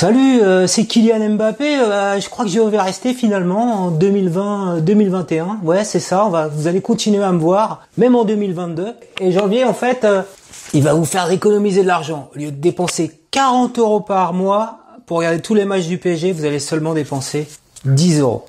Salut, euh, c'est Kylian Mbappé. Euh, je crois que je vais rester finalement en 2020, 2021. Euh, ouais, c'est ça. On va, vous allez continuer à me voir, même en 2022. Et janvier, en fait, euh, il va vous faire économiser de l'argent. Au lieu de dépenser 40 euros par mois pour regarder tous les matchs du PSG, vous allez seulement dépenser 10 euros.